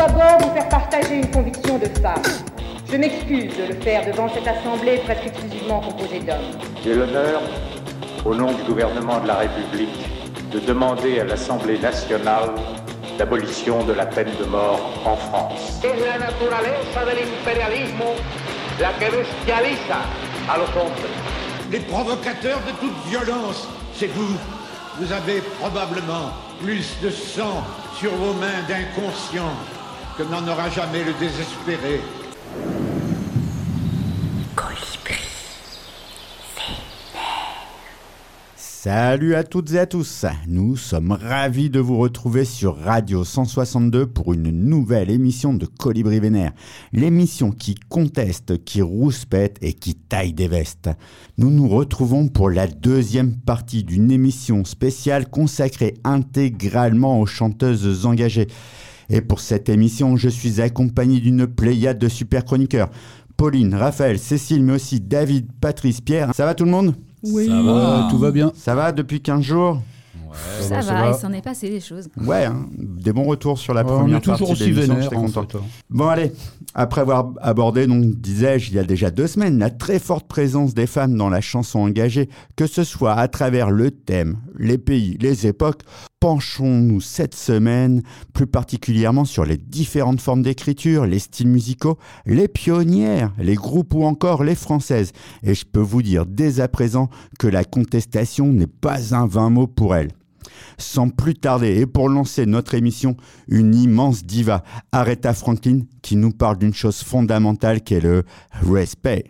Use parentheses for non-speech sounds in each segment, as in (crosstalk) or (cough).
d'abord vous faire partager une conviction de femme. Je m'excuse de le faire devant cette assemblée presque exclusivement composée d'hommes. J'ai l'honneur, au nom du gouvernement de la République, de demander à l'Assemblée nationale l'abolition de la peine de mort en France. Es la naturaleza del imperialismo la que bestializa a los hombres. Les provocateurs de toute violence, c'est vous. Vous avez probablement plus de sang sur vos mains d'inconscients que n'en aura jamais le désespéré. Salut à toutes et à tous, nous sommes ravis de vous retrouver sur Radio 162 pour une nouvelle émission de Colibri Vénère, l'émission qui conteste, qui rouspète et qui taille des vestes. Nous nous retrouvons pour la deuxième partie d'une émission spéciale consacrée intégralement aux chanteuses engagées. Et pour cette émission, je suis accompagné d'une pléiade de super chroniqueurs. Pauline, Raphaël, Cécile, mais aussi David, Patrice, Pierre. Ça va tout le monde? Oui. Ça va, tout va bien. Ça va depuis 15 jours? Ça, va, ça va, va. il s'en est passé des choses. Ouais, hein, des bons retours sur la Ouais, on première est toujours partie aussi vénère. content. fait, hein. Bon allez, après avoir abordé, donc disais-je, il y a déjà deux semaines, la très forte présence des femmes dans la chanson engagée, que ce soit à travers le thème, les pays, les époques, penchons-nous cette semaine plus particulièrement sur les différentes formes d'écriture, les styles musicaux, les pionnières, les groupes ou encore les françaises. Et je peux vous dire dès à présent que la contestation n'est pas un vain mot pour elles. Sans plus tarder, et pour lancer notre émission, une immense diva, Aretha Franklin, qui nous parle d'une chose fondamentale qu'est le respect.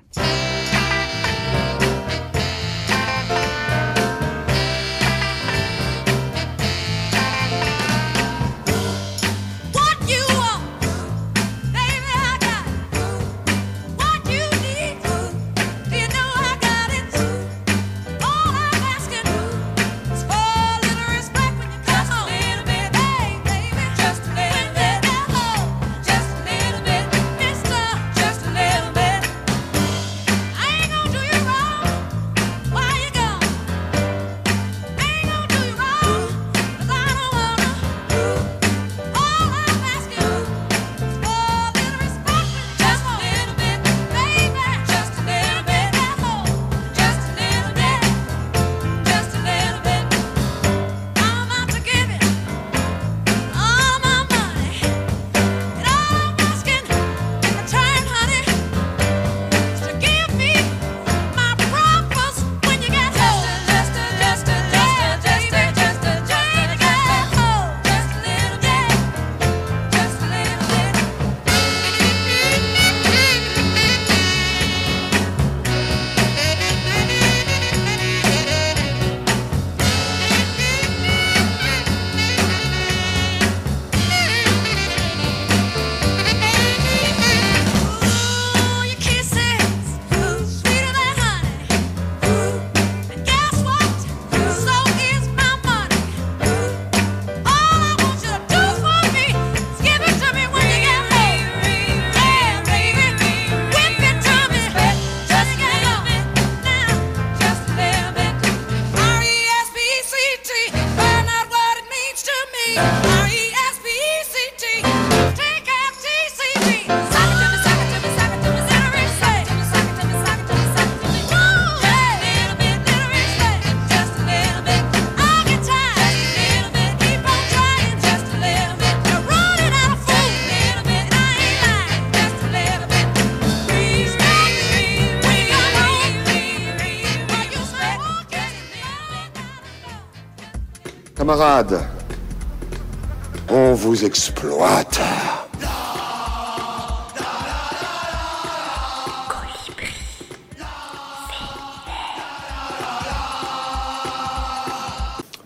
On vous exploite.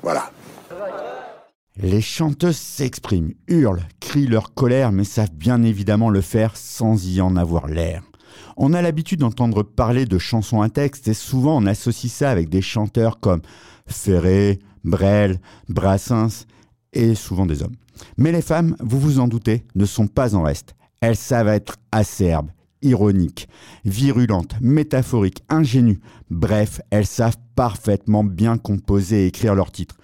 Voilà. Les chanteuses s'expriment, hurlent, crient leur colère, mais savent bien évidemment le faire sans y en avoir l'air. On a l'habitude d'entendre parler de chansons à texte et souvent on associe ça avec des chanteurs comme Ferré, Brel, Brassens et souvent des hommes. Mais les femmes, vous vous en doutez, ne sont pas en reste. Elles savent être acerbes, ironiques, virulentes, métaphoriques, ingénues. Bref, elles savent parfaitement bien composer et écrire leurs titres.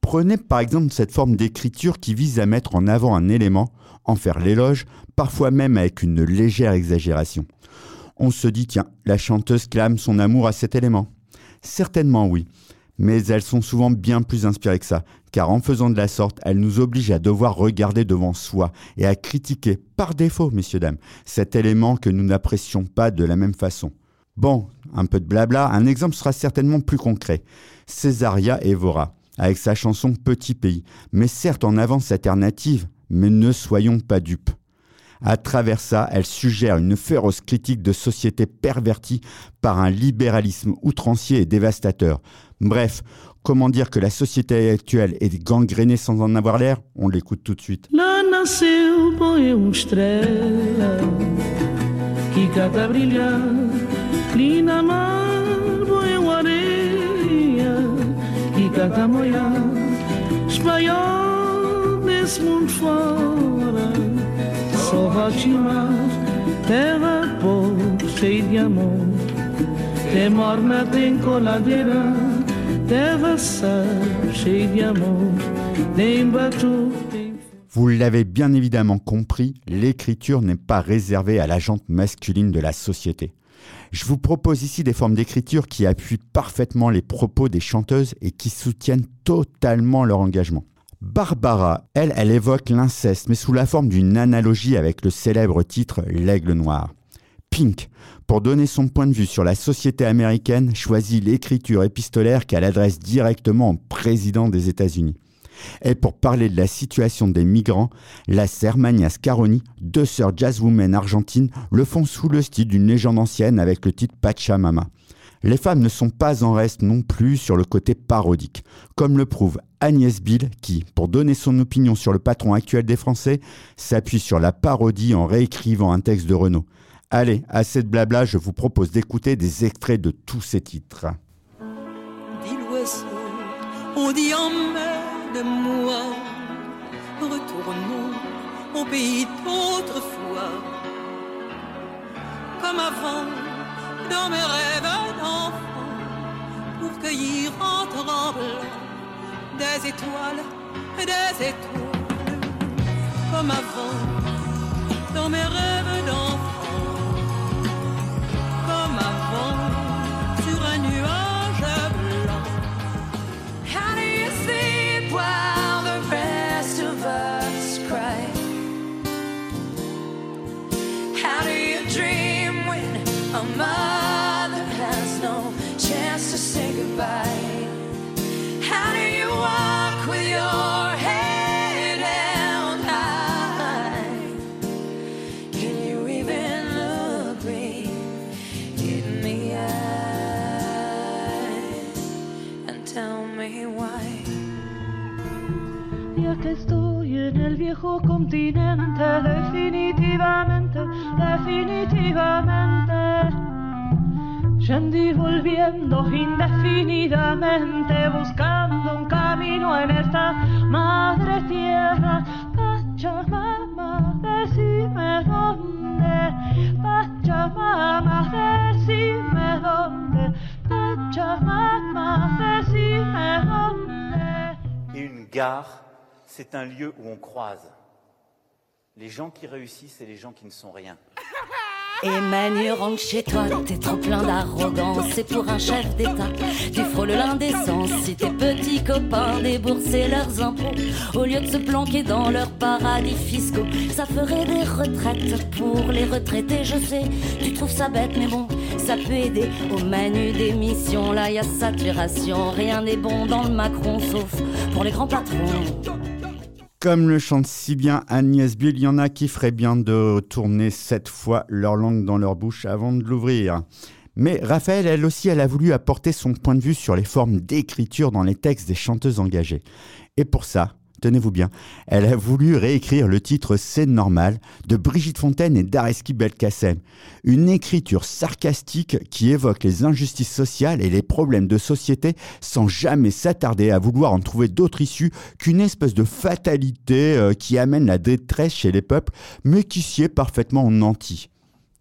Prenez par exemple cette forme d'écriture qui vise à mettre en avant un élément, en faire l'éloge, parfois même avec une légère exagération. On se dit, tiens, la chanteuse clame son amour à cet élément. Certainement oui, mais elles sont souvent bien plus inspirées que ça, car en faisant de la sorte, elles nous obligent à devoir regarder devant soi et à critiquer, par défaut, messieurs, dames, cet élément que nous n'apprécions pas de la même façon. Bon, un peu de blabla, un exemple sera certainement plus concret. Césaria Evora, avec sa chanson Petit pays, mais certes en avance alternative, mais ne soyons pas dupes. À travers ça, elle suggère une féroce critique de société pervertie par un libéralisme outrancier et dévastateur. Bref, comment dire que la société actuelle est gangrénée sans en avoir l'air? On l'écoute tout de suite. Lá nasceu boi uma estrela que cata brilhar, linda mar, boi uma areia que cata moiar, espanhol desse mundo fora, só vai te mar, terra pobre, cheia de amor, tem morna, tem coladeira, Vous l'avez bien évidemment compris, l'écriture n'est pas réservée à la jante masculine de la société. Je vous propose ici des formes d'écriture qui appuient parfaitement les propos des chanteuses et qui soutiennent totalement leur engagement. Barbara, elle, elle évoque l'inceste, mais sous la forme d'une analogie avec le célèbre titre L'Aigle Noir. Pink, pour donner son point de vue sur la société américaine, choisit l'écriture épistolaire qu'elle adresse directement au président des États-Unis. Et pour parler de la situation des migrants, la Sermania Scaroni, deux sœurs jazzwomen argentines, le font sous le style d'une légende ancienne avec le titre Pachamama. Les femmes ne sont pas en reste non plus sur le côté parodique, comme le prouve Agnès Bill qui, pour donner son opinion sur le patron actuel des Français, s'appuie sur la parodie en réécrivant un texte de Renaud. Allez, assez de blabla, je vous propose d'écouter des extraits de tous ces titres. dit l'oiseau, on dit emmène-moi, retournons au pays d'autrefois, comme avant, dans mes rêves d'enfant, pour cueillir en tremblant des étoiles, des étoiles, comme avant, dans mes rêves d'enfant, Estoy en el viejo continente, definitivamente, definitivamente. Yendo y volviendo indefinidamente, buscando un camino en esta madre tierra. Pachamama, decime dónde. Pachamama, decime dónde. Pachamama, decime dónde. Une gare, c'est un lieu où on croise les gens qui réussissent et les gens qui ne sont rien. (laughs) Emmanuel, rentre chez toi, t'es trop plein d'arrogance. C'est pour un chef d'État, tu frôles l'indécence. Si tes petits copains déboursaient leurs impôts, au lieu de se planquer dans leurs paradis fiscaux, ça ferait des retraites pour les retraités. Je sais, tu trouves ça bête, mais bon, ça peut aider au manu d'émission. Là, y a saturation, rien n'est bon dans le Macron, sauf pour les grands patrons. Comme le chante si bien Agnès Bill, il y en a qui feraient bien de tourner cette fois leur langue dans leur bouche avant de l'ouvrir. Mais Raphaël, elle aussi, elle a voulu apporter son point de vue sur les formes d'écriture dans les textes des chanteuses engagées. Et pour ça, tenez-vous bien, elle a voulu réécrire le titre C'est normal de Brigitte Fontaine et d'Areski Belkacem. Une écriture sarcastique qui évoque les injustices sociales et les problèmes de société sans jamais s'attarder à vouloir en trouver d'autres issues qu'une espèce de fatalité euh, qui amène la détresse chez les peuples, mais qui sied parfaitement en anti.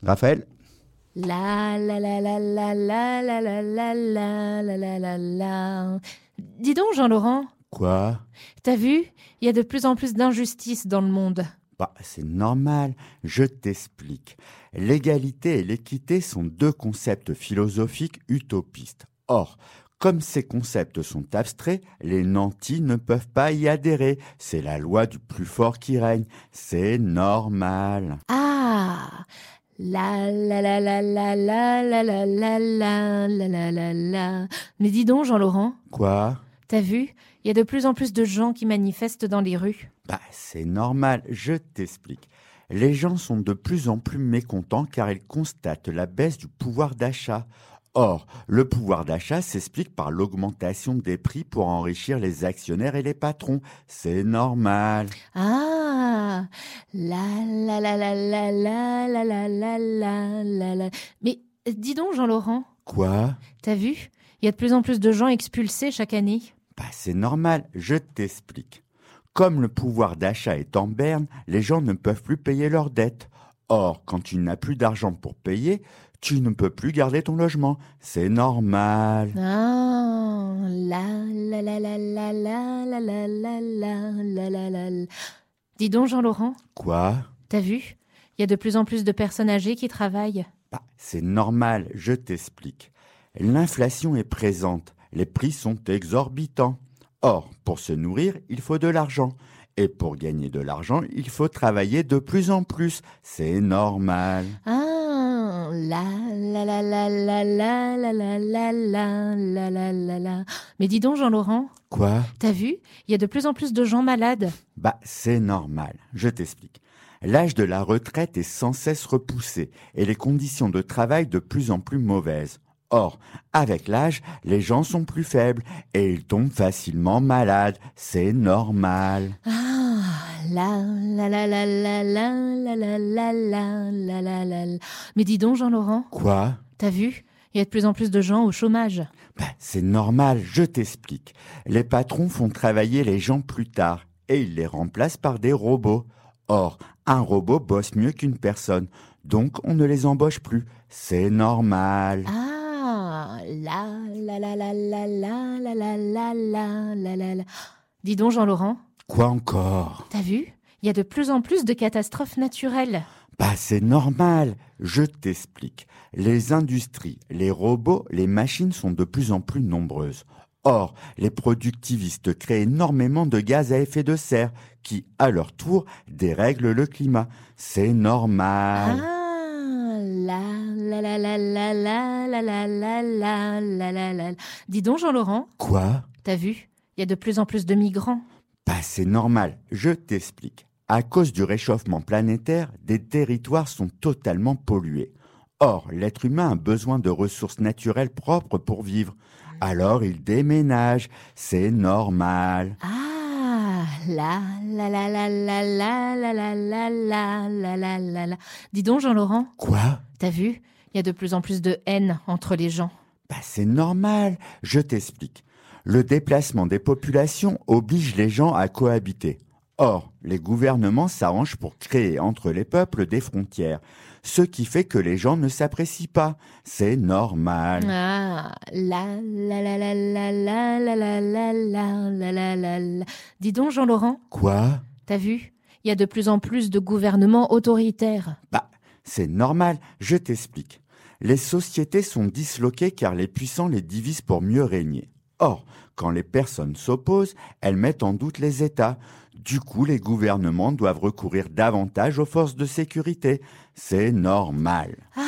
Raphaël La la la la la la la la la la la la la la. Dis donc, Jean-Laurent, Quoi T'as vu Il y a de plus en plus d'injustices dans le monde. Bah, c'est normal, je t'explique. L'égalité et l'équité sont deux concepts philosophiques utopistes. Or, comme ces concepts sont abstraits, les nantis ne peuvent pas y adhérer. C'est la loi du plus fort qui règne. C'est normal. Ah La la la la la la la la la la la la la la. Mais dis donc, Jean-Laurent, Quoi t'as vu Il y a de plus en plus de gens qui manifestent dans les rues. Bah, c'est normal, je t'explique. Les gens sont de plus en plus mécontents car ils constatent la baisse du pouvoir d'achat. Or, le pouvoir d'achat s'explique par l'augmentation des prix pour enrichir les actionnaires et les patrons. C'est normal. Ah La la la la la la la la la la la la. Mais euh, dis donc, Jean-Laurent, Quoi t'as vu Il y a de plus en plus de gens expulsés chaque année. Bah, c'est normal, je t'explique. Comme le pouvoir d'achat est en berne, les gens ne peuvent plus payer leurs dettes. Or, quand tu n'as plus d'argent pour payer, tu ne peux plus garder ton logement. C'est normal. Ah, la la la la la la la la la la la la. Dis donc, Jean-Laurent, Quoi t'as vu Il y a de plus en plus de personnes âgées qui travaillent. Bah, c'est normal, je t'explique. L'inflation est présente, les prix sont exorbitants. Or, pour se nourrir, il faut de l'argent. Et pour gagner de l'argent, il faut travailler de plus en plus. C'est normal. Ah, la la la la la la la la la la la la. Mais dis donc, Jean-Laurent, Quoi t'as vu Il y a de plus en plus de gens malades. Bah, c'est normal, je t'explique. L'âge de la retraite est sans cesse repoussé et les conditions de travail de plus en plus mauvaises. Or, avec l'âge, les gens sont plus faibles et ils tombent facilement malades. C'est normal. Ah, la la la la la la la la la la la. Mais dis donc, Jean-Laurent, Quoi t'as vu Il y a de plus en plus de gens au chômage. Bah, c'est normal, je t'explique. Les patrons font travailler les gens plus tard et ils les remplacent par des robots. Or, un robot bosse mieux qu'une personne, donc on ne les embauche plus. C'est normal. Ah, la la la la la la la la la la la la la. Dis donc, Jean-Laurent, Quoi encore t'as vu Il y a de plus en plus de catastrophes naturelles. Bah, c'est normal, je t'explique. Les industries, les robots, les machines sont de plus en plus nombreuses. Or, les productivistes créent énormément de gaz à effet de serre qui, à leur tour, dérèglent le climat. C'est normal. Ah, la Dis donc, Jean-Laurent, Quoi t'as vu Il y a de plus en plus de migrants. Bah, c'est normal, je t'explique. À cause du réchauffement planétaire, des territoires sont totalement pollués. Or, l'être humain a besoin de ressources naturelles propres pour vivre. Alors il déménage, c'est normal. Ah, la la la la la la la la la la la. Dis donc, Jean-Laurent, Quoi t'as vu Il y a de plus en plus de haine entre les gens. Bah, c'est normal, je t'explique. Le déplacement des populations oblige les gens à cohabiter. Or, les gouvernements s'arrangent pour créer entre les peuples des frontières, ce qui fait que les gens ne s'apprécient pas. C'est normal. Ah, la la la la la la la la la la la la la la. Dis donc, Jean-Laurent, Quoi t'as vu Il y a de plus en plus de gouvernements autoritaires. Bah, c'est normal, je t'explique. Les sociétés sont disloquées car les puissants les divisent pour mieux régner. Or, quand les personnes s'opposent, elles mettent en doute les États. Du coup, les gouvernements doivent recourir davantage aux forces de sécurité. C'est normal. Ah,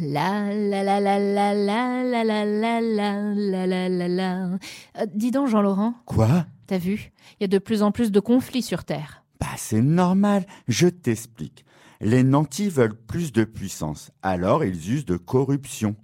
la la la la la la la la la la la la. Euh, dis donc, Jean-Laurent, Quoi t'as vu Il y a de plus en plus de conflits sur Terre. Bah, c'est normal, je t'explique. Les nantis veulent plus de puissance, alors ils usent de corruption.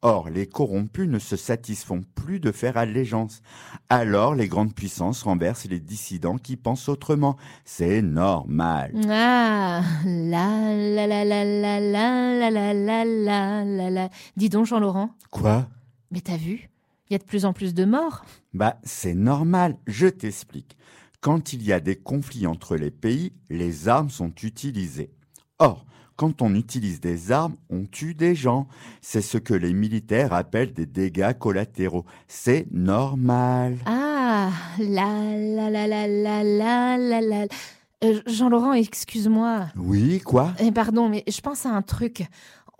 Or, les corrompus ne se satisfont plus de faire allégeance. Alors, les grandes puissances renversent les dissidents qui pensent autrement. C'est normal. Ah, la la la la la la la la la la la la. Dis donc, Jean-Laurent, Quoi mais t'as vu Il y a de plus en plus de morts. Bah, c'est normal, je t'explique. Quand il y a des conflits entre les pays, les armes sont utilisées. Or, quand on utilise des armes, on tue des gens. C'est ce que les militaires appellent des dégâts collatéraux. C'est normal. Ah, la la la la la la la la. Euh, Jean-Laurent, excuse-moi. Oui, quoi? Eh, pardon, mais je pense à un truc.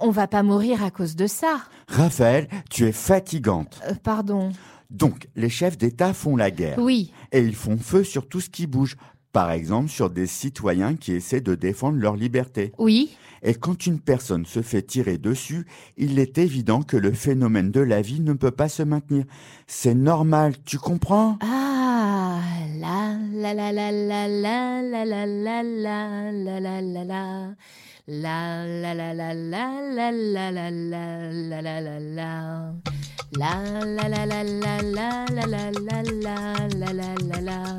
On va pas mourir à cause de ça. Raphaël, tu es fatigante. Euh, pardon. Donc, les chefs d'État font la guerre. Oui. Et ils font feu sur tout ce qui bouge. Par exemple, sur des citoyens qui essaient de défendre leur liberté. Oui. Et quand une personne se fait tirer dessus, il est évident que le phénomène de la vie ne peut pas se maintenir. C'est normal, tu comprends Ah, la la la la la la la la la la la la la la. La la la la la la la la la la la la la. La la la la la la la la la la la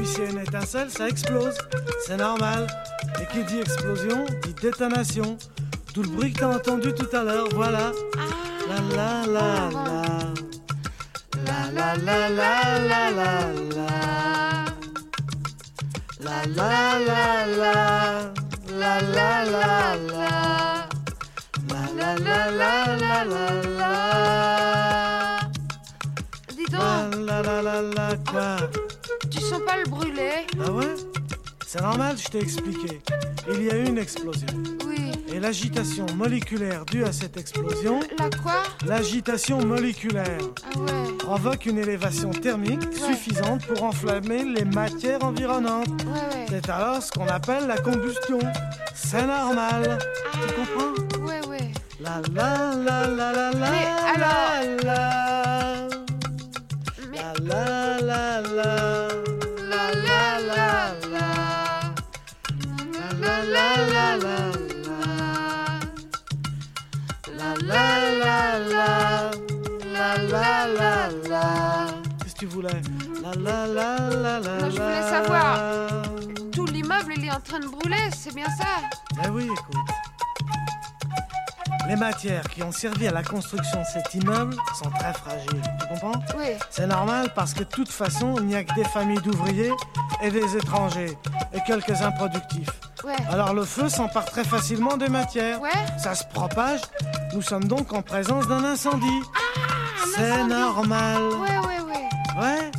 Puis, s'il y a une étincelle, ça explose. C'est normal. Et qui dit explosion, dit détonation. Tout le bruit que t'as entendu tout à l'heure, voilà. La la la la. La la la la la la la. La la la la. La la la la. La la la la la la la. Dis donc, La la la la quoi tu sens pas le brûler Ah ouais? C'est normal, je t'ai expliqué. Il y a eu une explosion. Oui. Et l'agitation moléculaire due à cette explosion, La quoi? l'agitation moléculaire, Ah ouais. provoque une élévation thermique suffisante pour enflammer les matières environnantes. Ouais, ouais. C'est alors ce qu'on appelle la combustion. C'est normal. Tu comprends? Ouais, ouais. La la la la la la Mais alors- la la la la la la La La la la la la Moi, je voulais la. savoir. Tout l'immeuble, il est en train de brûler, c'est bien ça Eh oui, écoute. Les matières qui ont servi à la construction de cet immeuble sont très fragiles. Tu comprends? Oui. C'est normal parce que de toute façon, il n'y a que des familles d'ouvriers et des étrangers et quelques improductifs. Ouais. Alors le feu s'empare très facilement des matières. Ouais. Ça se propage. Nous sommes donc en présence d'un incendie. C'est incendie. normal. Ouais, ouais, ouais. Ouais?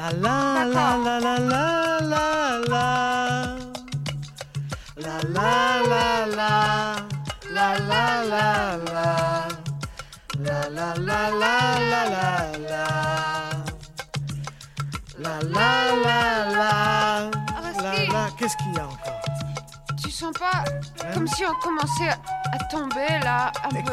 La la la la la la la la. La la la la. La la la la. La la la la la la la. La la la la. La la. Qu'est-ce qu'il y a encore Tu sens pas comme si on commençait à tomber là, un peu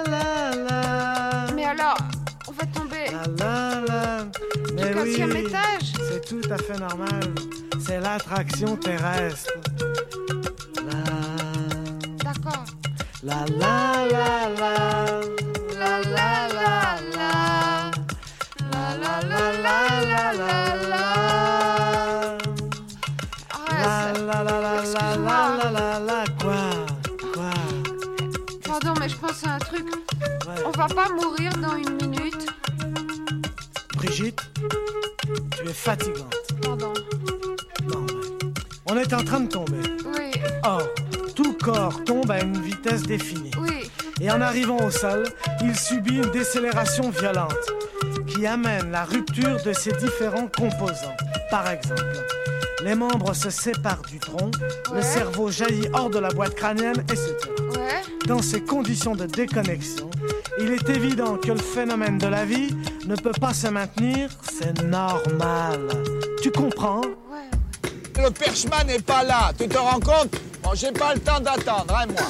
La la. Mais quatrième oui, étage C'est tout à fait normal. C'est l'attraction terrestre. D'accord. La la la la. La la la la. La la la la la la la. La la la la la la la la la. Quoi? Quoi? Pardon, mais je pense à un truc. On va pas mourir dans une minute. Fatigante. Pardon. On est en train de tomber. Oui. Or, tout corps tombe à une vitesse définie. Oui. Et en arrivant au sol, il subit une décélération violente qui amène la rupture de ses différents composants. Par exemple, les membres se séparent du tronc, le cerveau jaillit hors de la boîte crânienne, etc. Ouais. Dans ces conditions de déconnexion, il est évident que le phénomène de la vie ne peut pas se maintenir, c'est normal. Tu comprends? Le perchman n'est pas là. Tu te rends compte? Bon, j'ai pas le temps d'attendre, hein, moi.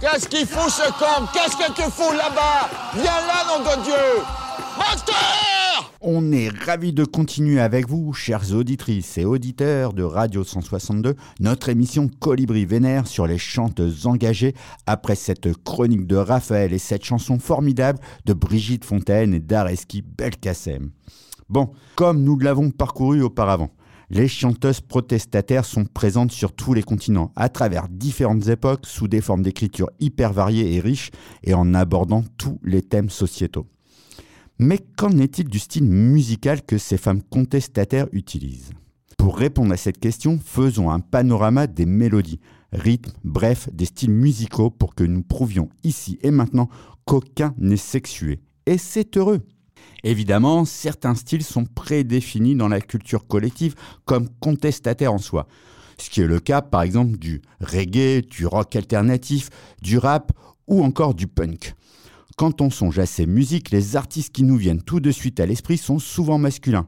Qu'est-ce qu'il fout ce con? Qu'est-ce que tu fous là-bas? Viens là, nom de Dieu On est ravis de continuer avec vous, chères auditrices et auditeurs de Radio 162, notre émission Colibri Vénère sur les chanteuses engagées après cette chronique de Raphaël et cette chanson formidable de Brigitte Fontaine et d'Areski Belkacem. Bon, comme nous l'avons parcouru auparavant, les chanteuses protestataires sont présentes sur tous les continents, à travers différentes époques, sous des formes d'écriture hyper variées et riches, et en abordant tous les thèmes sociétaux. Mais qu'en est-il du style musical que ces femmes contestataires utilisent? Pour répondre à cette question, faisons un panorama des mélodies, rythmes, bref, des styles musicaux pour que nous prouvions ici et maintenant qu'aucun n'est sexué. Et c'est heureux Évidemment, certains styles sont prédéfinis dans la culture collective comme contestataires en soi. Ce qui est le cas par exemple du reggae, du rock alternatif, du rap ou encore du punk. Quand on songe à ces musiques, les artistes qui nous viennent tout de suite à l'esprit sont souvent masculins.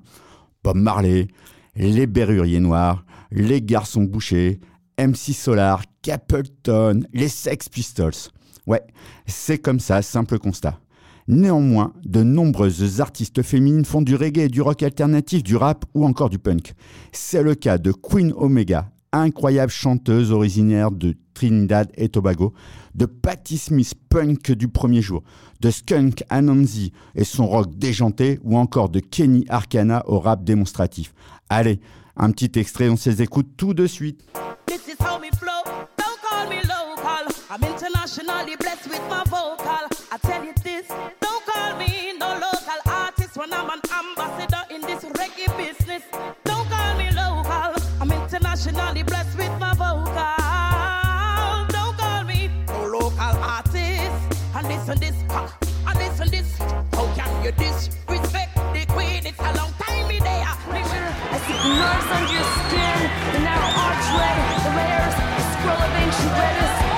Bob Marley, les Berruriers Noirs, les Garçons Bouchés, MC Solar, Capleton, les Sex Pistols. Ouais, c'est comme ça, simple constat. Néanmoins, de nombreuses artistes féminines font du reggae, du rock alternatif, du rap ou encore du punk. C'est le cas de Queen Omega, incroyable chanteuse originaire de Trinidad et Tobago, de Patti Smith, punk du premier jour, de Skunk Anansi et son rock déjanté, ou encore de Kenny Arcana au rap démonstratif. Allez, un petit extrait, on se les écoute tout de suite. This is how flow. Don't call me local. I'm internationally. You disrespect the queen? It's a long time me there. Sure I see nerves under your skin, the narrow archway, the layers, the scroll of ancient letters.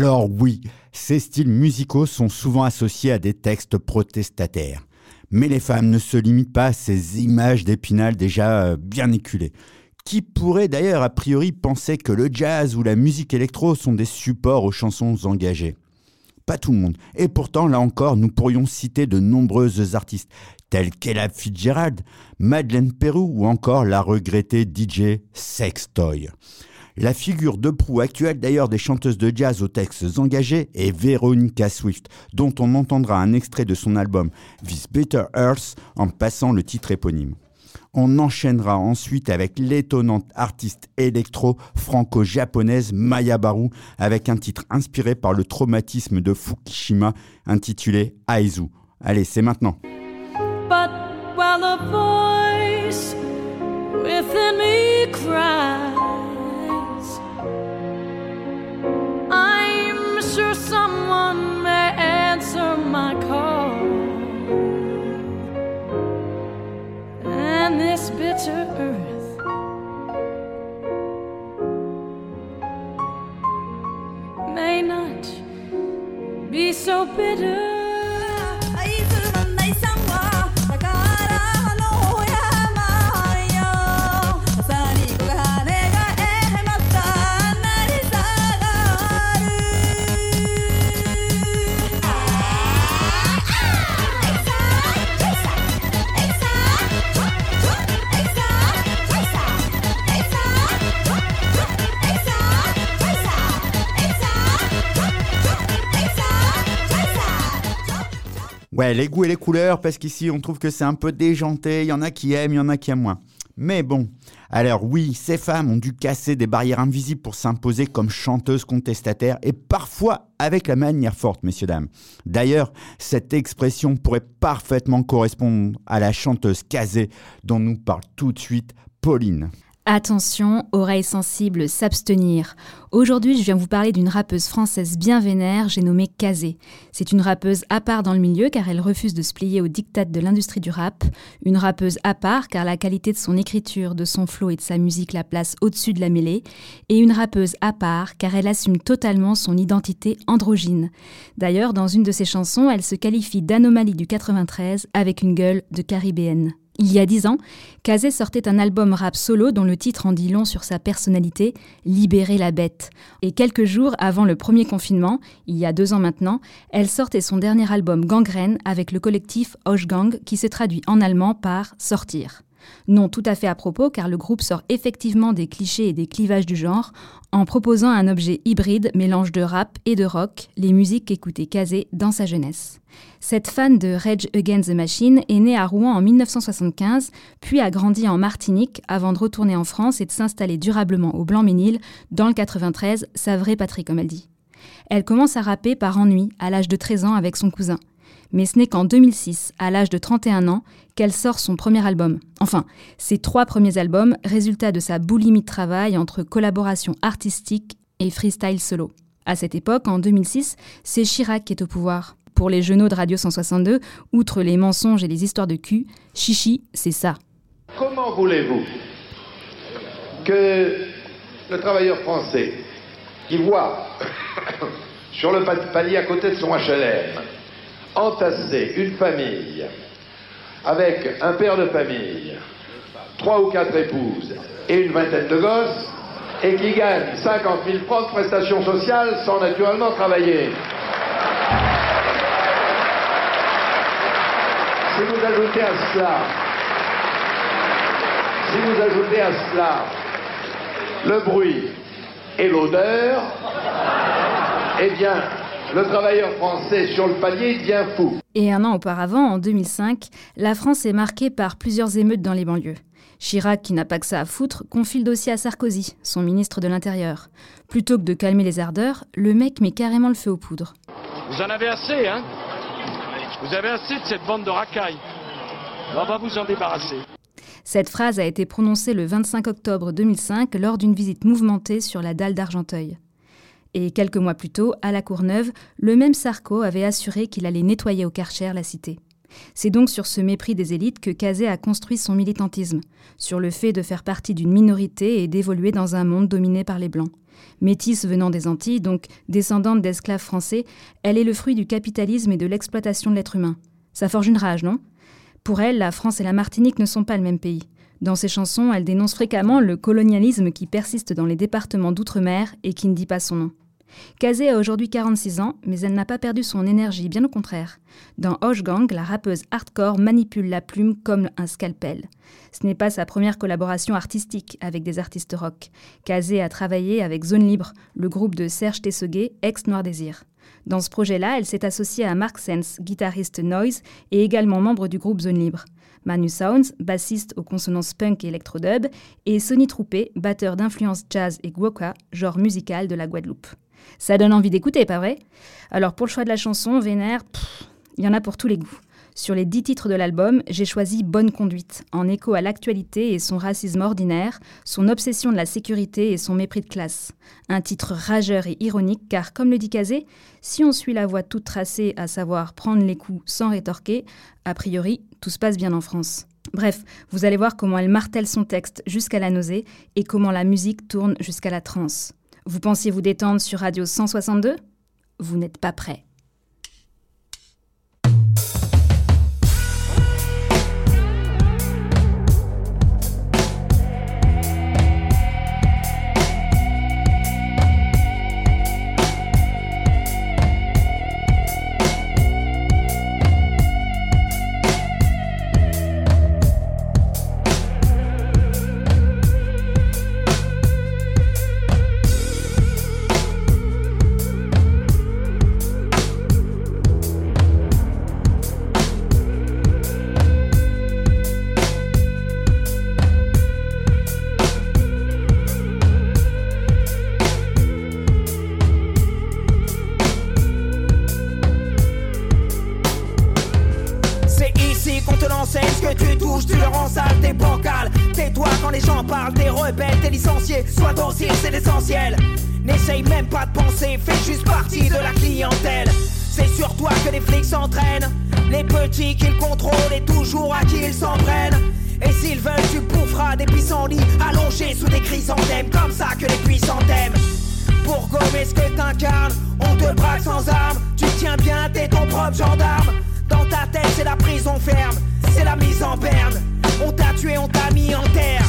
Alors oui, ces styles musicaux sont souvent associés à des textes protestataires. Mais les femmes ne se limitent pas à ces images d'épinal déjà euh, bien éculées. Qui pourrait d'ailleurs a priori penser que le jazz ou la musique électro sont des supports aux chansons engagées? Pas tout le monde. Et pourtant, là encore, nous pourrions citer de nombreuses artistes, tels qu'Ella Fitzgerald, Madeleine Perrou ou encore la regrettée DJ Sextoy. La figure de proue actuelle d'ailleurs des chanteuses de jazz aux textes engagés est Veronica Swift, dont on entendra un extrait de son album This Better Earth en passant le titre éponyme. On enchaînera ensuite avec l'étonnante artiste électro franco-japonaise Maya Baru avec un titre inspiré par le traumatisme de Fukushima intitulé Aizu. Allez, c'est maintenant. This bitter earth may not be so bitter. Ouais, les goûts et les couleurs, parce qu'ici on trouve que c'est un peu déjanté, il y en a qui aiment, il y en a qui aiment moins. Mais bon, alors oui, ces femmes ont dû casser des barrières invisibles pour s'imposer comme chanteuses contestataires et parfois avec la manière forte, messieurs, dames. D'ailleurs, cette expression pourrait parfaitement correspondre à la chanteuse casée dont nous parle tout de suite Pauline. Attention, oreilles sensibles, s'abstenir. Aujourd'hui, je viens vous parler d'une rappeuse française bien vénère, j'ai nommé Kazé. C'est une rappeuse à part dans le milieu car elle refuse de se plier aux dictats de l'industrie du rap. Une rappeuse à part car la qualité de son écriture, de son flow et de sa musique la place au-dessus de la mêlée. Et une rappeuse à part car elle assume totalement son identité androgyne. D'ailleurs, dans une de ses chansons, elle se qualifie d'anomalie du 93 avec une gueule de caribéenne. Il y a dix ans, Kazé sortait un album rap solo dont le titre en dit long sur sa personnalité, Libérer la bête. Et quelques jours avant le premier confinement, il y a deux ans maintenant, elle sortait son dernier album Gangrène avec le collectif Hochgang qui se traduit en allemand par Sortir. Non tout à fait à propos car le groupe sort effectivement des clichés et des clivages du genre en proposant un objet hybride mélange de rap et de rock, les musiques qu'écoutait Kazé dans sa jeunesse. Cette fan de Rage Against the Machine est née à Rouen en 1975, puis a grandi en Martinique avant de retourner en France et de s'installer durablement au Blanc-Ménil, dans le 93, sa vraie patrie comme elle dit. Elle commence à rapper par ennui à l'âge de 13 ans avec son cousin. Mais ce n'est qu'en 2006, à l'âge de 31 ans, qu'elle sort son premier album. Enfin, ses trois premiers albums, résultat de sa boulimie de travail entre collaboration artistique et freestyle solo. À cette époque, en 2006, c'est Chirac qui est au pouvoir. Pour les genoux de Radio 162, outre les mensonges et les histoires de cul, chichi, c'est ça. Comment voulez-vous que le travailleur français qui voit (coughs) sur le pa- palier à côté de son HLM entasser une famille avec un père de famille, trois ou quatre épouses et une vingtaine de gosses et qui gagne 50 000 francs de prestations sociales sans naturellement travailler. Si vous ajoutez à cela si vous ajoutez à cela le bruit et l'odeur, eh bien, le travailleur français sur le palier devient fou. Et un an auparavant, en 2005, la France est marquée par plusieurs émeutes dans les banlieues. Chirac, qui n'a pas que ça à foutre, confie le dossier à Sarkozy, son ministre de l'Intérieur. Plutôt que de calmer les ardeurs, le mec met carrément le feu aux poudres. Vous en avez assez, hein? Vous avez assez de cette bande de racailles. On va vous en débarrasser. Cette phrase a été prononcée le 25 octobre 2005 lors d'une visite mouvementée sur la dalle d'Argenteuil. Et quelques mois plus tôt, à la Courneuve, le même Sarko avait assuré qu'il allait nettoyer au Karcher la cité. C'est donc sur ce mépris des élites que Kazé a construit son militantisme, sur le fait de faire partie d'une minorité et d'évoluer dans un monde dominé par les Blancs. Métisse venant des Antilles, donc descendante d'esclaves français, elle est le fruit du capitalisme et de l'exploitation de l'être humain. Ça forge une rage, non? Pour elle, la France et la Martinique ne sont pas le même pays. Dans ses chansons, elle dénonce fréquemment le colonialisme qui persiste dans les départements d'outre-mer et qui ne dit pas son nom. Kazé a aujourd'hui 46 ans, mais elle n'a pas perdu son énergie, bien au contraire. Dans Hochgang, la rappeuse hardcore manipule la plume comme un scalpel. Ce n'est pas sa première collaboration artistique avec des artistes rock. Kazé a travaillé avec Zone Libre, le groupe de Serge Tessoguet, ex-Noir Désir. Dans ce projet-là, elle s'est associée à Mark Sense, guitariste noise et également membre du groupe Zone Libre. Manu Sounds, bassiste aux consonances punk et electro-dub, et Sonny Troupé, batteur d'influence jazz et guoka, genre musical de la Guadeloupe. Ça donne envie d'écouter, pas vrai? Alors pour le choix de la chanson, Vénère, il y en a pour tous les goûts. Sur les dix titres de l'album, j'ai choisi Bonne conduite, en écho à l'actualité et son racisme ordinaire, son obsession de la sécurité et son mépris de classe. Un titre rageur et ironique car, comme le dit Kazé, si on suit la voie toute tracée, à savoir prendre les coups sans rétorquer, a priori, tout se passe bien en France. Bref, vous allez voir comment elle martèle son texte jusqu'à la nausée et comment la musique tourne jusqu'à la transe. Vous pensiez vous détendre sur Radio 162 Vous n'êtes pas prêt. Boufferas des pissenlits allongés sous des chrysanthèmes. Comme ça que les puissants t'aiment. Pour gommer ce que t'incarnes, on te braque sans armes. Tu tiens bien, t'es ton propre gendarme. Dans ta tête, c'est la prison ferme, c'est la mise en berne. On t'a tué, on t'a mis en terre.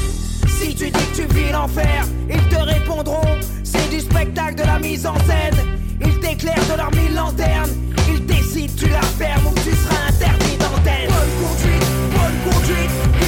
Si tu dis que tu vis l'enfer, ils te répondront c'est du spectacle de la mise en scène. Ils t'éclairent de leurs mille lanternes. Ils décident, tu la fermes ou tu seras interdit d'antenne. Bonne conduite, bonne conduite,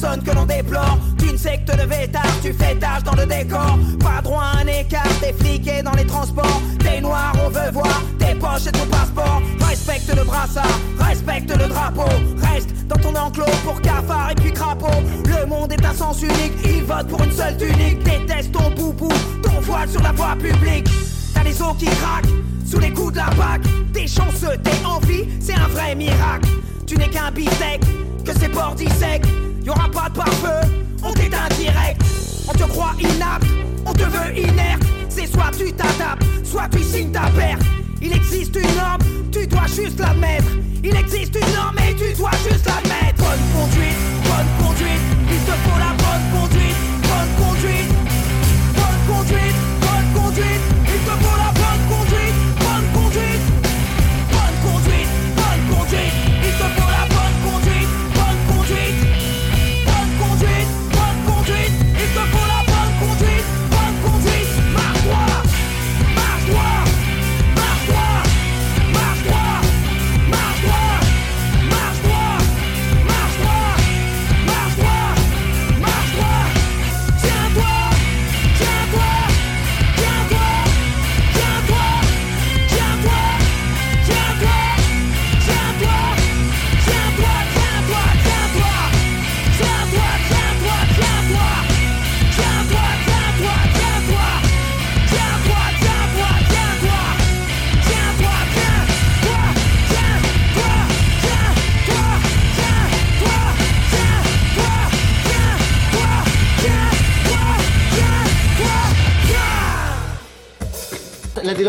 que l'on déplore. D'une secte de vétard, tu fais tâche dans le décor. Pas droit à un écart, t'es fliqué dans les transports. T'es noir, on veut voir tes poches et ton passeport. Respecte le brassard, respecte le drapeau. Reste dans ton enclos pour cafard et puis crapaud. Le monde est un sens unique, il vote pour une seule tunique. Déteste ton boubou, ton voile sur la voie publique. T'as les os qui craquent sous les coups de la bague. T'es chanceux, t'es en vie, c'est un vrai miracle. Tu n'es qu'un bistec, que c'est bordi Y'aura pas de pare-feu, on t'éteint direct. On te croit inapte, on te veut inerte. C'est soit tu t'adaptes, soit tu signes ta perte. Il existe une norme, tu dois juste l'admettre.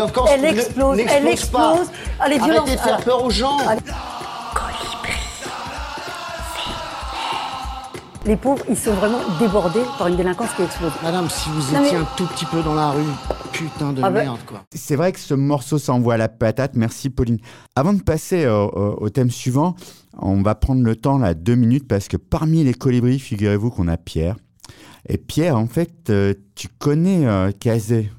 Délinquance Elle ne- explose, elle n'explose pas. explose. Ah, les Arrêtez de faire peur aux gens. Les pauvres, ils sont vraiment débordés par une délinquance qui explose. Madame, si vous mais- étiez un tout petit peu dans la rue, putain de Ah bah- merde, quoi. C'est vrai que ce morceau s'envoie la patate. Merci Pauline. Avant de passer au, au- au thème suivant, on va prendre le temps là deux minutes parce que parmi les colibris, figurez-vous qu'on a Pierre. Et Pierre, en fait, euh, tu connais euh, Kazé?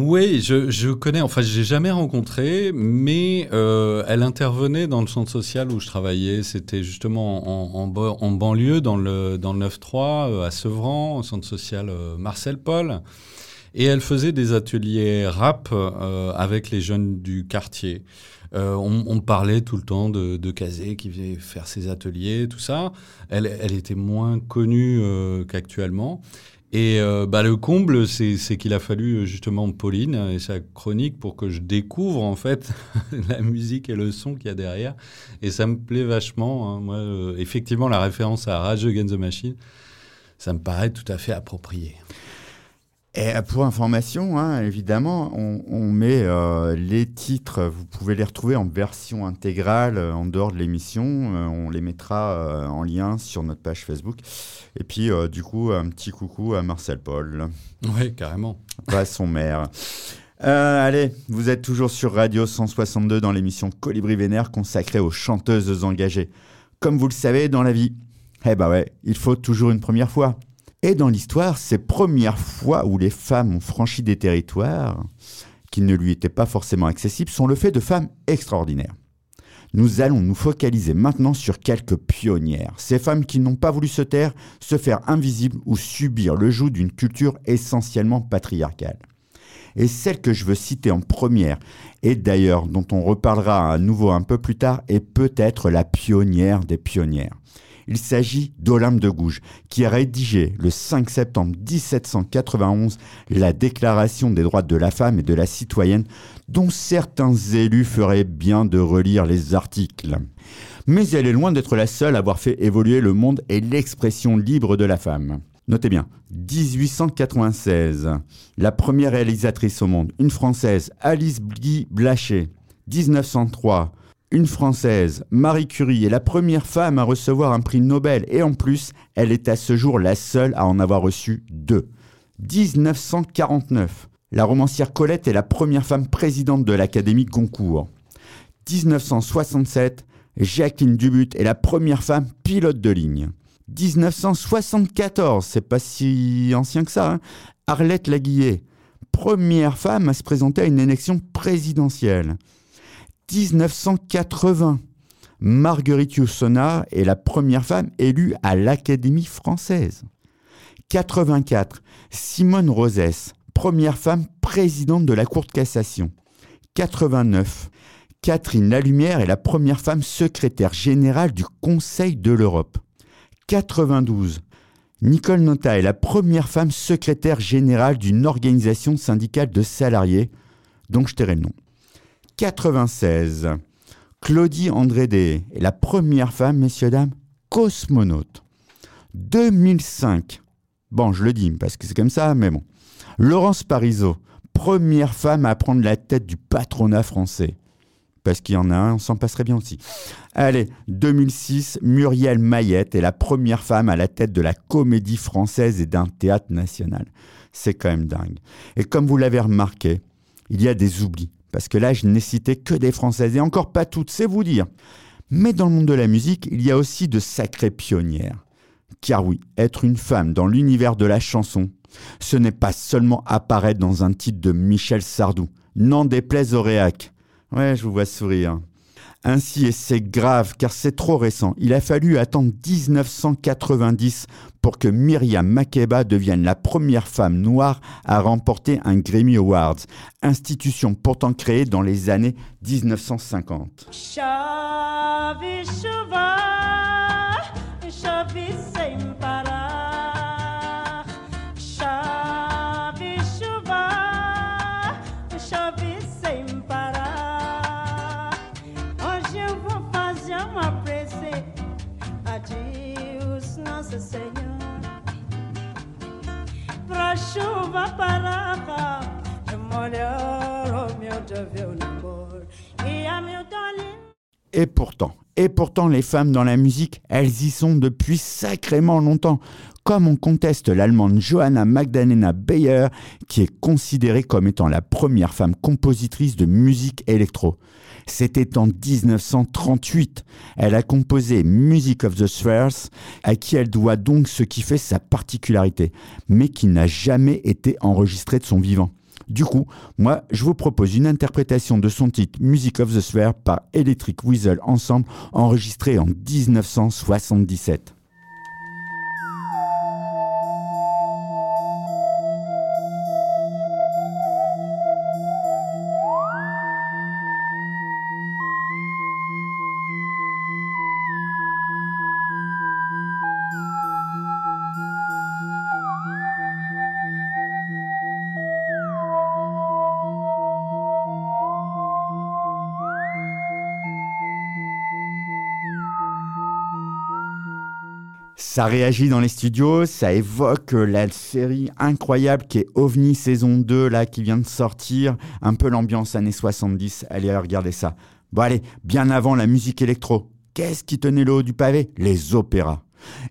Oui, je, je connais, enfin, je l'ai jamais rencontré, mais euh, elle intervenait dans le centre social où je travaillais. C'était justement en, en, ba- en banlieue, dans le, dans le 9-3, euh, à Sevran, au centre social euh, Marcel Paul. Et elle faisait des ateliers rap avec les jeunes du quartier. On, parlait tout le temps de, de Kazé qui venait faire ses ateliers, tout ça. Elle, elle était moins connue qu'actuellement. Et euh, bah, le comble, c'est qu'il a fallu euh, justement Pauline et sa chronique pour que je découvre en fait (laughs) la musique et le son qu'il y a derrière. Et ça me plaît vachement. hein. Moi, euh, effectivement, la référence à Rage Against the Machine, ça me paraît tout à fait approprié. Et euh, pour information, hein, évidemment, on, on met euh, les titres, vous pouvez les retrouver en version intégrale euh, en dehors de l'émission. Euh, on les mettra euh, en lien sur notre page Facebook. Et puis, du coup, un petit coucou à Marcel Paul. Oui, carrément. Pas son maire. Allez, vous êtes toujours sur Radio 162 dans l'émission Colibri Vénère consacrée aux chanteuses engagées. Comme vous le savez, dans la vie, eh ben ouais, il faut toujours une première fois. Et dans l'histoire, ces premières fois où les femmes ont franchi des territoires qui ne lui étaient pas forcément accessibles sont le fait de femmes extraordinaires. Nous allons nous focaliser maintenant sur quelques pionnières, ces femmes qui n'ont pas voulu se taire, se faire invisibles ou subir le joug d'une culture essentiellement patriarcale. Et celle que je veux citer en première, et d'ailleurs dont on reparlera à nouveau un peu plus tard, est peut-être la pionnière des pionnières. Il s'agit d'Olympe de Gouges, qui a rédigé le 5 septembre 1791 la Déclaration des droits de la femme et de la citoyenne, dont certains élus feraient bien de relire les articles. Mais elle est loin d'être la seule à avoir fait évoluer le monde et l'expression libre de la femme. Notez bien, 1896, la première réalisatrice au monde, une Française, Alice Guy Blaché. 1903, une Française, Marie Curie, est la première femme à recevoir un prix Nobel et en plus, elle est à ce jour la seule à en avoir reçu deux. 1949, la romancière Colette est la première femme présidente de l'Académie Goncourt. 1967, Jacqueline Dubut est la première femme pilote de ligne. 1974, c'est pas si ancien que ça, hein. Arlette Laguillet, première femme à se présenter à une élection présidentielle. 1980, Marguerite Yourcenar est la première femme élue à l'Académie française. 84, Simone Rosès, première femme présidente de la Cour de cassation. 89, Catherine Lalumière est la première femme secrétaire générale du Conseil de l'Europe. 92, Nicole Nota est la première femme secrétaire générale d'une organisation syndicale de salariés, dont je tairai le nom. 96, Claudie Andrédé est la première femme, messieurs, dames, cosmonaute. 2005, bon, je le dis parce que c'est comme ça, mais bon. Laurence Parisot, première femme à prendre la tête du patronat français. Parce qu'il y en a un, on s'en passerait bien aussi. Allez, 2006, Muriel Mayette est la première femme à la tête de la comédie française et d'un théâtre national. C'est quand même dingue. Et comme vous l'avez remarqué, il y a des oublis. Parce que là, je n'ai cité que des Françaises, et encore pas toutes, c'est vous dire. Mais dans le monde de la musique, il y a aussi de sacrées pionnières. Car oui, être une femme dans l'univers de la chanson, ce n'est pas seulement apparaître dans un titre de Michel Sardou. N'en déplaise au réac. Ouais, je vous vois sourire. Ainsi, et c'est grave car c'est trop récent, il a fallu attendre 1990 pour que Myriam Makeba devienne la première femme noire à remporter un Grammy Awards, institution pourtant créée dans les années 1950. Chave chuva, chave Et pourtant, et pourtant, les femmes dans la musique, elles y sont depuis sacrément longtemps. Comme on conteste l'allemande Johanna Magdalena Beyer, qui est considérée comme étant la première femme compositrice de musique électro. C'était en 1938. Elle a composé Music of the Spheres, à qui elle doit donc ce qui fait sa particularité, mais qui n'a jamais été enregistré de son vivant. Du coup, moi, je vous propose une interprétation de son titre Music of the Sphere par Electric Weasel Ensemble, enregistré en 1977. Ça réagit dans les studios, ça évoque euh, la série incroyable qui est OVNI saison 2, là, qui vient de sortir. Un peu l'ambiance années 70. Allez, regardez ça. Bon, allez, bien avant la musique électro. Qu'est-ce qui tenait le haut du pavé? Les opéras.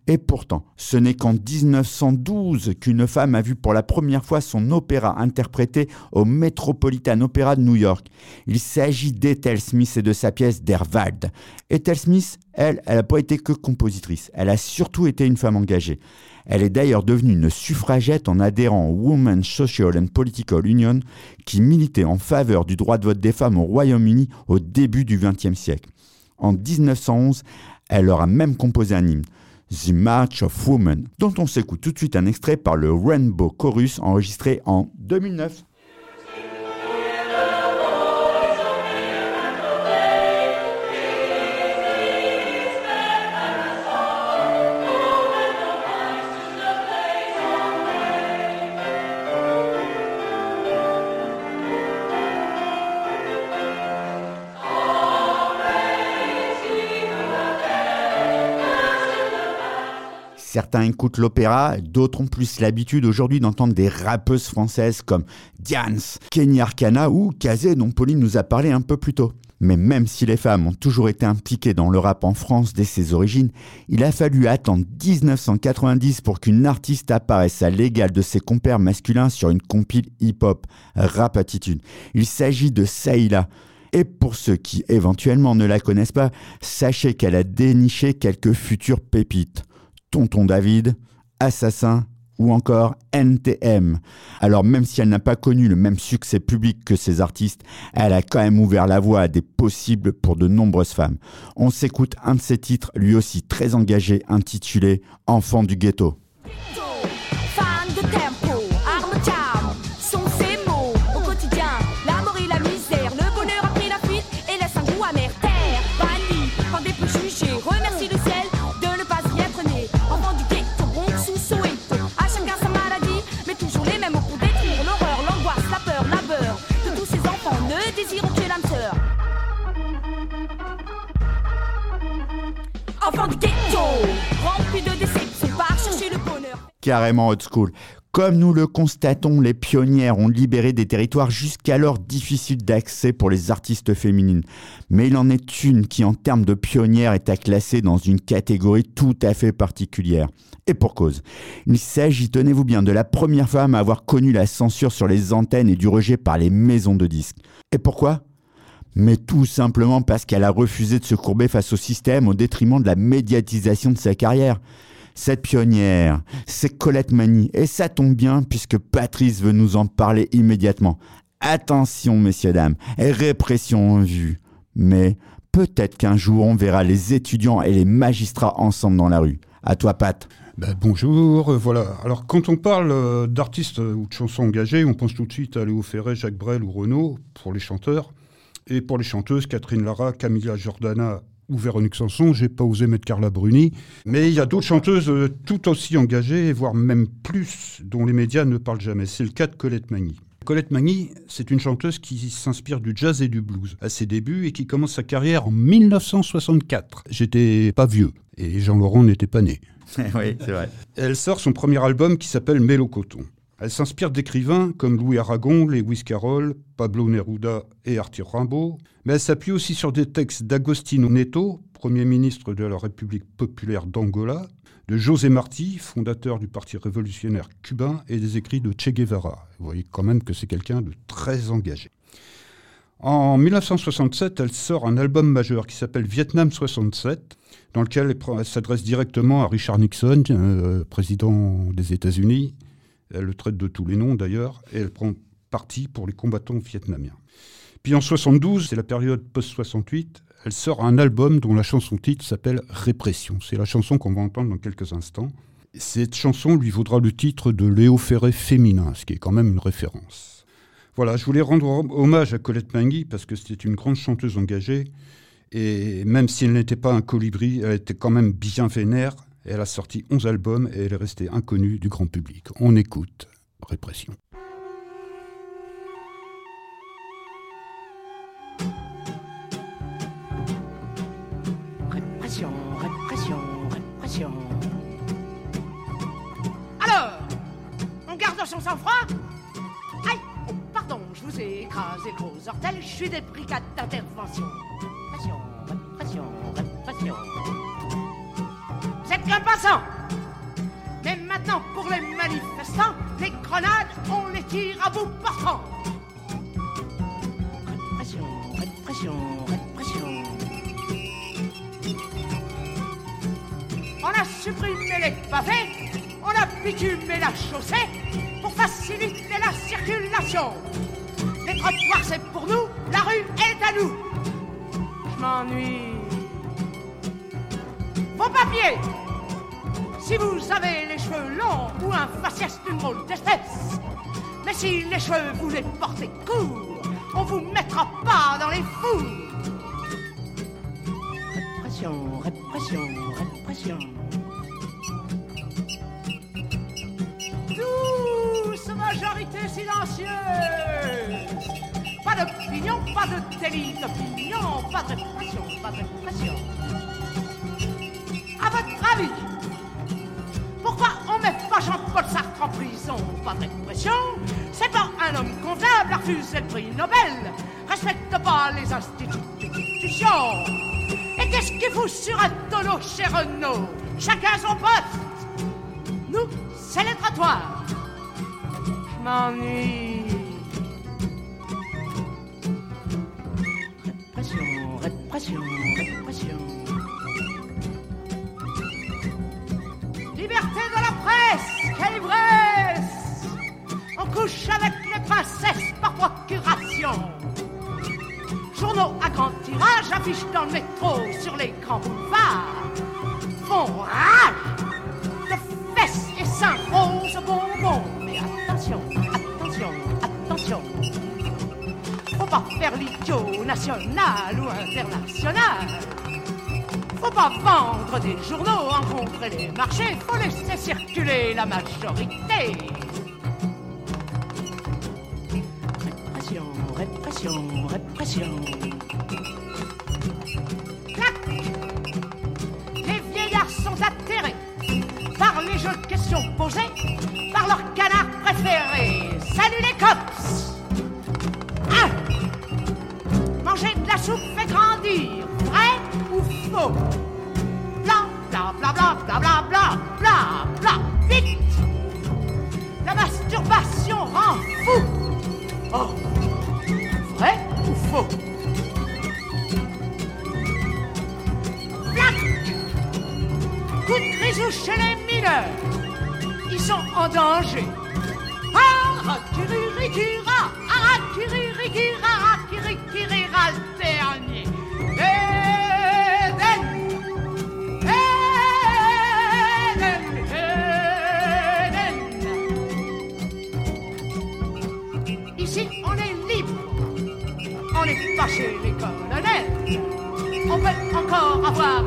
Et pourtant, ce n'est qu'en 1912 qu'une femme a vu pour la première fois son opéra interprété au Metropolitan Opera de New York. Il s'agit d'Ethel Smith et de sa pièce d'Erwald. Ethel Smith, elle, elle n'a pas été que compositrice, elle a surtout été une femme engagée. Elle est d'ailleurs devenue une suffragette en adhérant au Women's Social and Political Union qui militait en faveur du droit de vote des femmes au Royaume-Uni au début du XXe siècle. En 1911, elle leur a même composé un hymne, The March of Women, dont on s'écoute tout de suite un extrait par le Rainbow Chorus enregistré en 2009. Certains écoutent l'opéra, d'autres ont plus l'habitude aujourd'hui d'entendre des rappeuses françaises comme Dians, Kenny Arcana ou Kazé dont Pauline nous a parlé un peu plus tôt. Mais même si les femmes ont toujours été impliquées dans le rap en France dès ses origines, il a fallu attendre 1990 pour qu'une artiste apparaisse à l'égal de ses compères masculins sur une compile hip-hop, Rap Attitude. Il s'agit de Saïla. Et pour ceux qui éventuellement ne la connaissent pas, sachez qu'elle a déniché quelques futures pépites. Tonton David, Assassin ou encore NTM. Alors même si elle n'a pas connu le même succès public que ses artistes, elle a quand même ouvert la voie à des possibles pour de nombreuses femmes. On s'écoute un de ses titres, lui aussi très engagé, intitulé Enfant du ghetto. Carrément old school. Comme nous le constatons, les pionnières ont libéré des territoires jusqu'alors difficiles d'accès pour les artistes féminines. Mais il en est une qui, en termes de pionnière, est à classer dans une catégorie tout à fait particulière. Et pour cause. Il s'agit, tenez-vous bien, de la première femme à avoir connu la censure sur les antennes et du rejet par les maisons de disques. Et pourquoi? Mais tout simplement parce qu'elle a refusé de se courber face au système au détriment de la médiatisation de sa carrière. Cette pionnière, c'est Colette Mani, et ça tombe bien puisque Patrice veut nous en parler immédiatement. Attention, messieurs, dames, répression en vue. Mais peut-être qu'un jour on verra les étudiants et les magistrats ensemble dans la rue. À toi, Pat. Ben, bonjour, euh, voilà. Alors quand on parle euh, d'artistes euh, ou de chansons engagées, on pense tout de suite à Léo Ferré, Jacques Brel ou Renaud pour les chanteurs. Et pour les chanteuses, Catherine Lara, Camilla Jordana ou Véronique Sanson, j'ai pas osé mettre Carla Bruni. Mais il y a d'autres chanteuses euh, tout aussi engagées, voire même plus, dont les médias ne parlent jamais. C'est le cas de Colette Magny. Colette Magny, c'est une chanteuse qui s'inspire du jazz et du blues à ses débuts et qui commence sa carrière en 1964. J'étais pas vieux et Jean-Laurent n'était pas né. (laughs) oui, c'est vrai. Elle sort son premier album qui s'appelle Mélo Coton. Elle s'inspire d'écrivains comme Louis Aragon, Lewis Carroll, Pablo Neruda et Arthur Rimbaud, mais elle s'appuie aussi sur des textes d'Agostino Neto, Premier ministre de la République populaire d'Angola, de José Marti, fondateur du Parti révolutionnaire cubain, et des écrits de Che Guevara. Vous voyez quand même que c'est quelqu'un de très engagé. En 1967, elle sort un album majeur qui s'appelle Vietnam 67, dans lequel elle s'adresse directement à Richard Nixon, euh, président des États-Unis. Elle le traite de tous les noms d'ailleurs, et elle prend parti pour les combattants vietnamiens. Puis en 72, c'est la période post-68, elle sort un album dont la chanson titre s'appelle Répression. C'est la chanson qu'on va entendre dans quelques instants. Cette chanson lui vaudra le titre de Léo Ferré féminin, ce qui est quand même une référence. Voilà, je voulais rendre hommage à Colette Mangui parce que c'était une grande chanteuse engagée. Et même si elle n'était pas un colibri, elle était quand même bien vénère. Elle a sorti 11 albums et elle est restée inconnue du grand public. On écoute Répression. Répression, répression, répression. Alors On garde son sang-froid? Aïe oh, Pardon, je vous ai écrasé gros ortel, je suis des brigades d'intervention. Passant Mais maintenant, pour les manifestants, les grenades, on les tire à bout portant Répression, répression, répression. On a supprimé les pavés, on a bitumé la chaussée pour faciliter la circulation. Les trottoirs, c'est pour nous, la rue est à nous. Je m'ennuie Vos papiers Si vous avez les cheveux longs ou un faciès d'une drôle d'espèce. Mais si les cheveux vous les portez courts, on vous mettra pas dans les fours. Répression, répression, répression. Douce majorité silencieuse Pas d'opinion, pas de délit d'opinion, pas de répression, pas de répression. À votre avis, Jean-Paul Sartre en prison Pas de répression C'est pas un homme convenable à refuser le prix Nobel. Respecte pas les institutions Et qu'est-ce qu'il fout sur un tonneau chez Renault Chacun son poste. Nous, c'est les trottoirs. Je m'ennuie. Répression, répression, répression. Liberté de la quelle ivresse On couche avec les princesses par procuration. Journaux à grand tirage affichent dans le métro sur les grands boulevards. Font rage de fesses et seins roses bonbons. Mais attention, attention, attention. Faut pas faire l'idiot national ou international. Vendre des journaux, rencontrer les marchés, faut laisser circuler la majorité. Répression, répression, répression. Clac Les vieillards sont atterrés par les jeux de questions posées par leur canard préféré. Salut les cops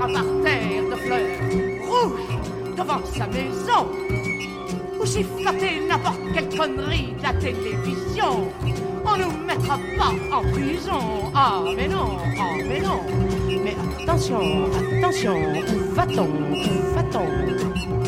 avoir un parterre de fleurs rouges devant sa maison ou siffloter n'importe quelle connerie de la télévision. On nous mettra pas en prison. Ah, mais non, ah, mais non. Mais attention, attention, où va-t-on, où va-t-on?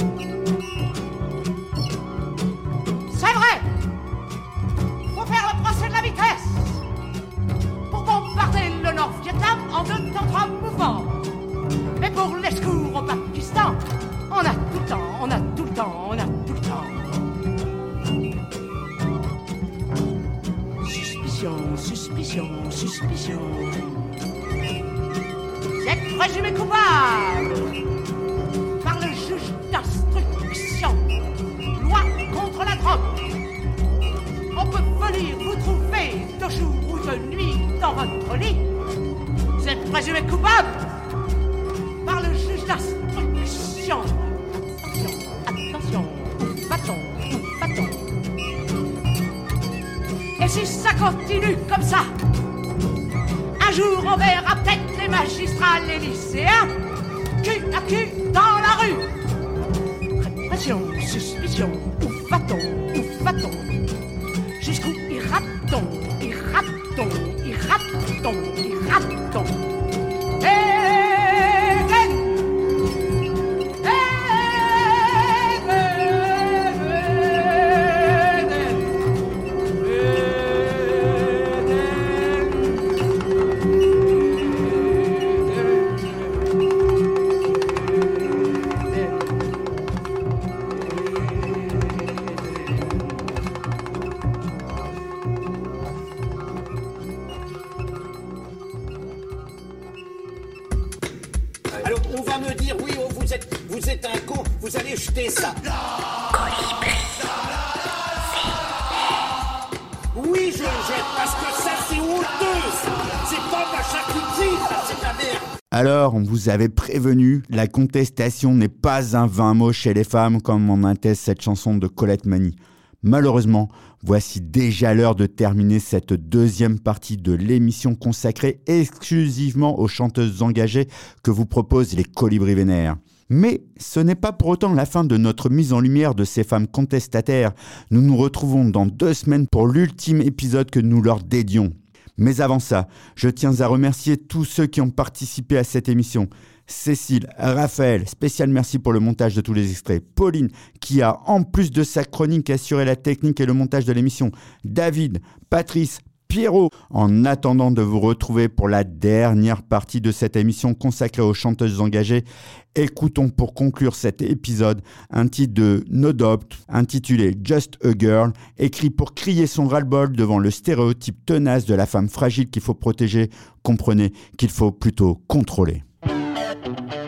Contestation n'est pas un vain mot chez les femmes comme en atteste cette chanson de Colette Mani. Malheureusement, voici déjà l'heure de terminer cette deuxième partie de l'émission consacrée exclusivement aux chanteuses engagées que vous proposent les colibris vénères. Mais ce n'est pas pour autant la fin de notre mise en lumière de ces femmes contestataires. Nous nous retrouvons dans deux semaines pour l'ultime épisode que nous leur dédions. Mais avant ça, je tiens à remercier tous ceux qui ont participé à cette émission. Cécile, Raphaël, spécial merci pour le montage de tous les extraits. Pauline, qui a en plus de sa chronique assuré la technique et le montage de l'émission. David, Patrice, Pierrot. En attendant de vous retrouver pour la dernière partie de cette émission consacrée aux chanteuses engagées, écoutons pour conclure cet épisode un titre de No Doubt intitulé Just a Girl, écrit pour crier son ras-le-bol devant le stéréotype tenace de la femme fragile qu'il faut protéger. Comprenez qu'il faut plutôt contrôler. thank you